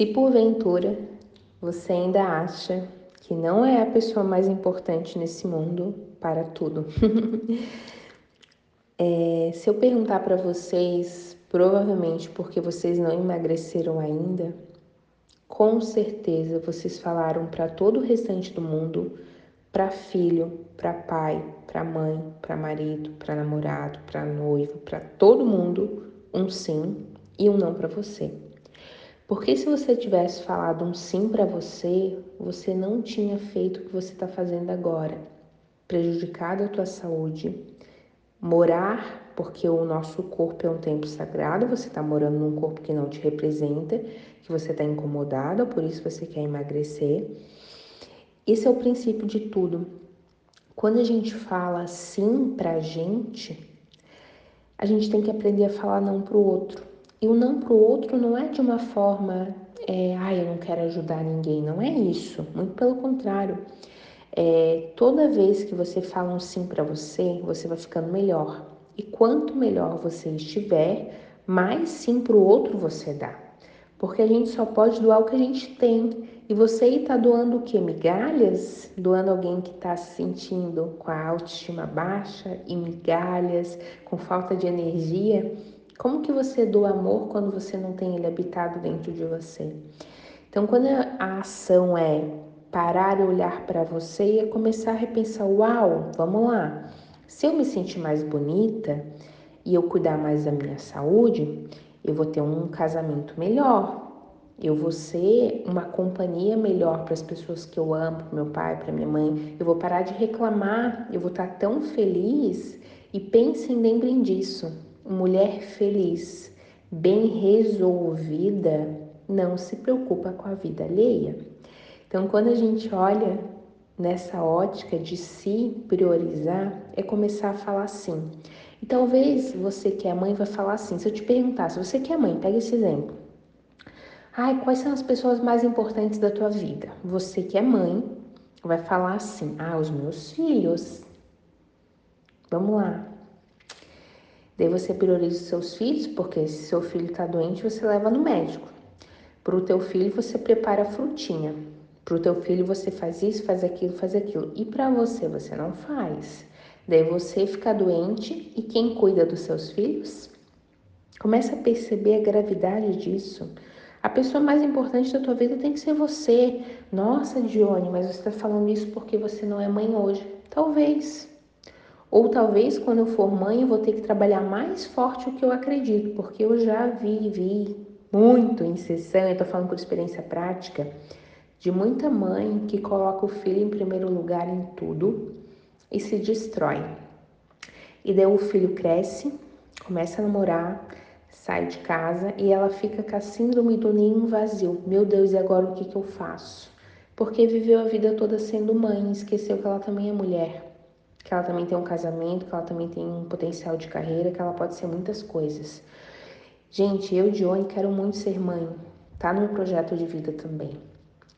Se porventura você ainda acha que não é a pessoa mais importante nesse mundo para tudo, é, se eu perguntar para vocês, provavelmente porque vocês não emagreceram ainda, com certeza vocês falaram para todo o restante do mundo, para filho, para pai, para mãe, para marido, para namorado, para noivo, para todo mundo, um sim e um não para você. Porque se você tivesse falado um sim para você, você não tinha feito o que você está fazendo agora, prejudicado a tua saúde, morar, porque o nosso corpo é um templo sagrado, você está morando num corpo que não te representa, que você está incomodado, por isso você quer emagrecer. Esse é o princípio de tudo. Quando a gente fala sim pra gente, a gente tem que aprender a falar não pro outro. E o não para o outro não é de uma forma, é, ah, eu não quero ajudar ninguém, não é isso. Muito pelo contrário. É, toda vez que você fala um sim para você, você vai ficando melhor. E quanto melhor você estiver, mais sim para o outro você dá. Porque a gente só pode doar o que a gente tem. E você está doando o que? Migalhas? Doando alguém que está se sentindo com a autoestima baixa e migalhas, com falta de energia? Como que você doa amor quando você não tem ele habitado dentro de você? Então, quando a ação é parar e olhar para você e é começar a repensar, uau, vamos lá. Se eu me sentir mais bonita e eu cuidar mais da minha saúde, eu vou ter um casamento melhor. Eu vou ser uma companhia melhor para as pessoas que eu amo, para meu pai, para minha mãe. Eu vou parar de reclamar, eu vou estar tão feliz e pensem, lembrem disso mulher feliz, bem resolvida, não se preocupa com a vida alheia. Então, quando a gente olha nessa ótica de se priorizar, é começar a falar assim. E talvez você que é mãe vai falar assim. Se eu te perguntar, se você que é mãe, pega esse exemplo. Ai, quais são as pessoas mais importantes da tua vida? Você que é mãe vai falar assim: Ah, os meus filhos. Vamos lá. Daí você prioriza os seus filhos, porque se seu filho está doente, você leva no médico. Para o teu filho, você prepara a frutinha. Para o teu filho, você faz isso, faz aquilo, faz aquilo. E para você, você não faz. Daí você fica doente e quem cuida dos seus filhos? Começa a perceber a gravidade disso. A pessoa mais importante da tua vida tem que ser você. Nossa, Dione, mas você está falando isso porque você não é mãe hoje. Talvez. Ou talvez quando eu for mãe eu vou ter que trabalhar mais forte o que eu acredito, porque eu já vi, vi muito em sessão, eu tô falando por experiência prática, de muita mãe que coloca o filho em primeiro lugar em tudo e se destrói. E daí o filho cresce, começa a namorar, sai de casa e ela fica com a síndrome do ninho vazio. Meu Deus, e agora o que, que eu faço? Porque viveu a vida toda sendo mãe, esqueceu que ela também é mulher que ela também tem um casamento, que ela também tem um potencial de carreira, que ela pode ser muitas coisas. Gente, eu, Dione, quero muito ser mãe. Tá no meu projeto de vida também.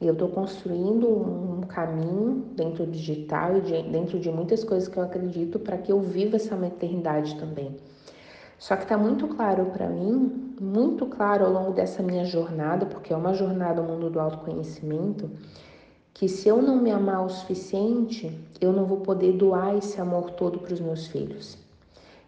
E eu tô construindo um caminho dentro do digital e de, dentro de muitas coisas que eu acredito para que eu viva essa maternidade também. Só que tá muito claro para mim, muito claro ao longo dessa minha jornada, porque é uma jornada ao mundo do autoconhecimento, que se eu não me amar o suficiente, eu não vou poder doar esse amor todo para os meus filhos.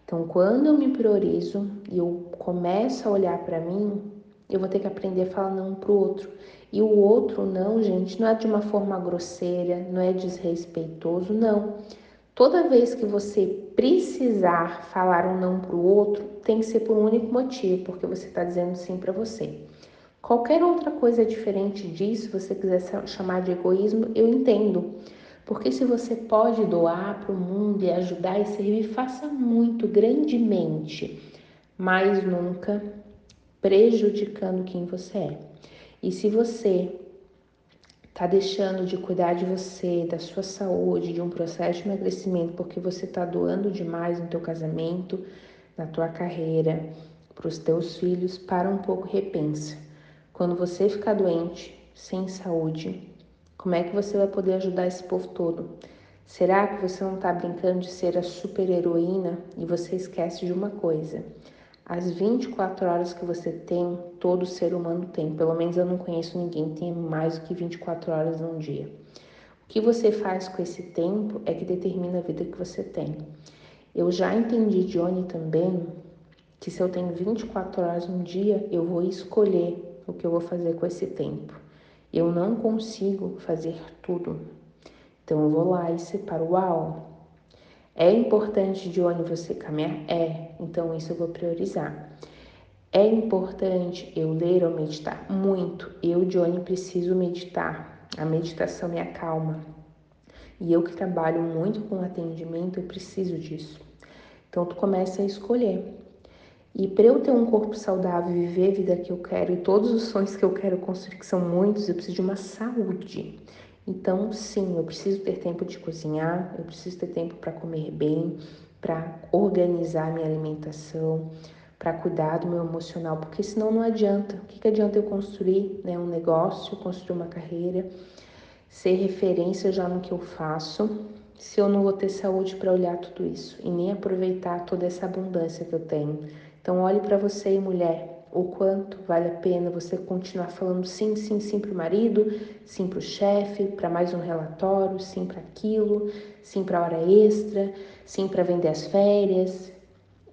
Então, quando eu me priorizo e eu começo a olhar para mim, eu vou ter que aprender a falar não para o outro. E o outro não, gente, não é de uma forma grosseira, não é desrespeitoso, não. Toda vez que você precisar falar um não para o outro, tem que ser por um único motivo, porque você está dizendo sim para você. Qualquer outra coisa diferente disso, você quiser chamar de egoísmo, eu entendo. Porque se você pode doar para o mundo e ajudar e servir, faça muito, grandemente, mas nunca prejudicando quem você é. E se você está deixando de cuidar de você, da sua saúde, de um processo de emagrecimento, porque você está doando demais no teu casamento, na tua carreira, para os teus filhos, para um pouco repensa. Quando você ficar doente, sem saúde, como é que você vai poder ajudar esse povo todo? Será que você não está brincando de ser a super heroína e você esquece de uma coisa? As 24 horas que você tem, todo ser humano tem. Pelo menos eu não conheço ninguém que tenha mais do que 24 horas num dia. O que você faz com esse tempo é que determina a vida que você tem. Eu já entendi, Johnny, também, que se eu tenho 24 horas no dia, eu vou escolher o que eu vou fazer com esse tempo. Eu não consigo fazer tudo. Então eu vou lá e separo, uau, é importante, Johnny, você caminhar? É, então isso eu vou priorizar. É importante eu ler ou meditar? Muito. Eu, Johnny, preciso meditar. A meditação me acalma. E eu que trabalho muito com atendimento, eu preciso disso. Então tu começa a escolher. E para eu ter um corpo saudável, viver a vida que eu quero e todos os sonhos que eu quero construir, que são muitos, eu preciso de uma saúde. Então, sim, eu preciso ter tempo de cozinhar, eu preciso ter tempo para comer bem, para organizar minha alimentação, para cuidar do meu emocional, porque senão não adianta. O que, que adianta eu construir né, um negócio, construir uma carreira, ser referência já no que eu faço, se eu não vou ter saúde para olhar tudo isso e nem aproveitar toda essa abundância que eu tenho? Então, olhe para você, mulher, o quanto vale a pena você continuar falando sim, sim, sim para o marido, sim para o chefe, para mais um relatório, sim para aquilo, sim para hora extra, sim para vender as férias.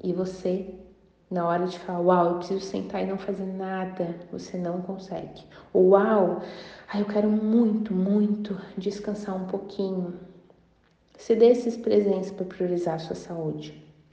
E você, na hora de falar, uau, eu preciso sentar e não fazer nada, você não consegue. Uau, ai, eu quero muito, muito descansar um pouquinho. Se dê esses presentes para priorizar a sua saúde.